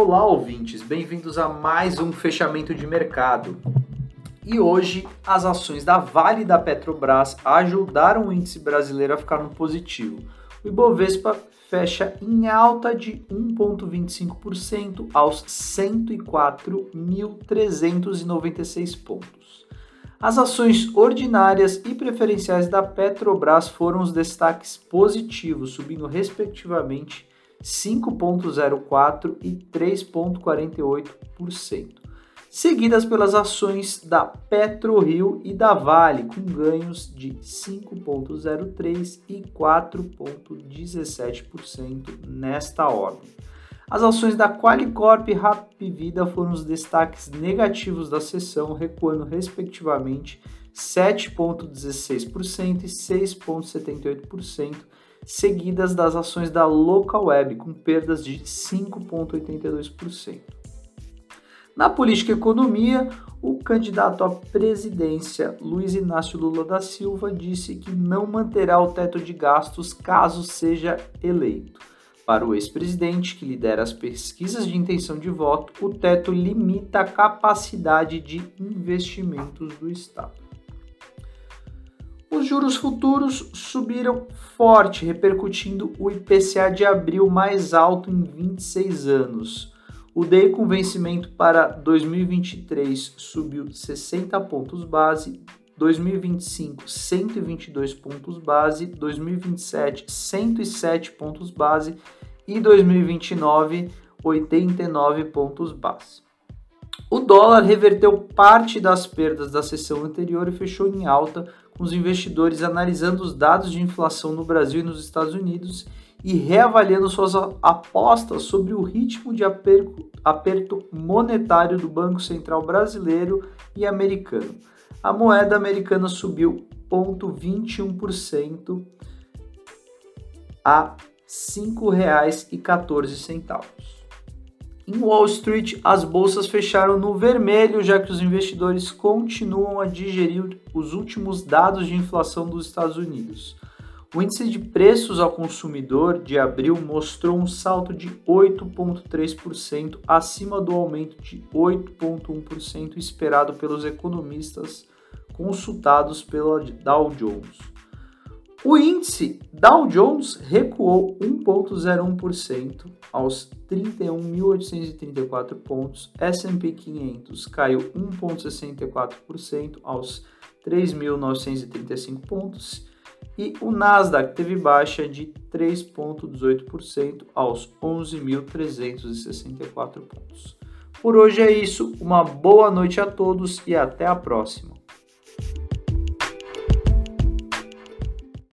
Olá, ouvintes, bem-vindos a mais um fechamento de mercado. E hoje, as ações da Vale e da Petrobras ajudaram o índice brasileiro a ficar no positivo. O Ibovespa fecha em alta de 1,25% aos 104.396 pontos. As ações ordinárias e preferenciais da Petrobras foram os destaques positivos, subindo respectivamente 5,04% e 3,48%, seguidas pelas ações da PetroRio e da Vale, com ganhos de 5,03% e 4,17% nesta ordem. As ações da Qualicorp e Rapvida foram os destaques negativos da sessão, recuando respectivamente 7,16% e 6,78%, seguidas das ações da Localweb, com perdas de 5,82%. Na política economia, o candidato à presidência Luiz Inácio Lula da Silva disse que não manterá o teto de gastos caso seja eleito. Para o ex-presidente, que lidera as pesquisas de intenção de voto, o teto limita a capacidade de investimentos do Estado. Os juros futuros subiram forte, repercutindo o IPCA de abril mais alto em 26 anos. O DEI com vencimento para 2023 subiu 60 pontos base, 2025 122 pontos base, 2027 107 pontos base e 2029 89 pontos base. O dólar reverteu parte das perdas da sessão anterior e fechou em alta, com os investidores analisando os dados de inflação no Brasil e nos Estados Unidos e reavaliando suas apostas sobre o ritmo de aperto monetário do Banco Central brasileiro e americano. A moeda americana subiu 0,21% a R$ 5,14. Em Wall Street, as bolsas fecharam no vermelho, já que os investidores continuam a digerir os últimos dados de inflação dos Estados Unidos. O índice de preços ao consumidor de abril mostrou um salto de 8,3% acima do aumento de 8,1% esperado pelos economistas consultados pela Dow Jones. O índice Dow Jones recuou 1,01% aos 31.834 pontos, S&P 500 caiu 1,64% aos 3.935 pontos e o Nasdaq teve baixa de 3,18% aos 11.364 pontos. Por hoje é isso, uma boa noite a todos e até a próxima.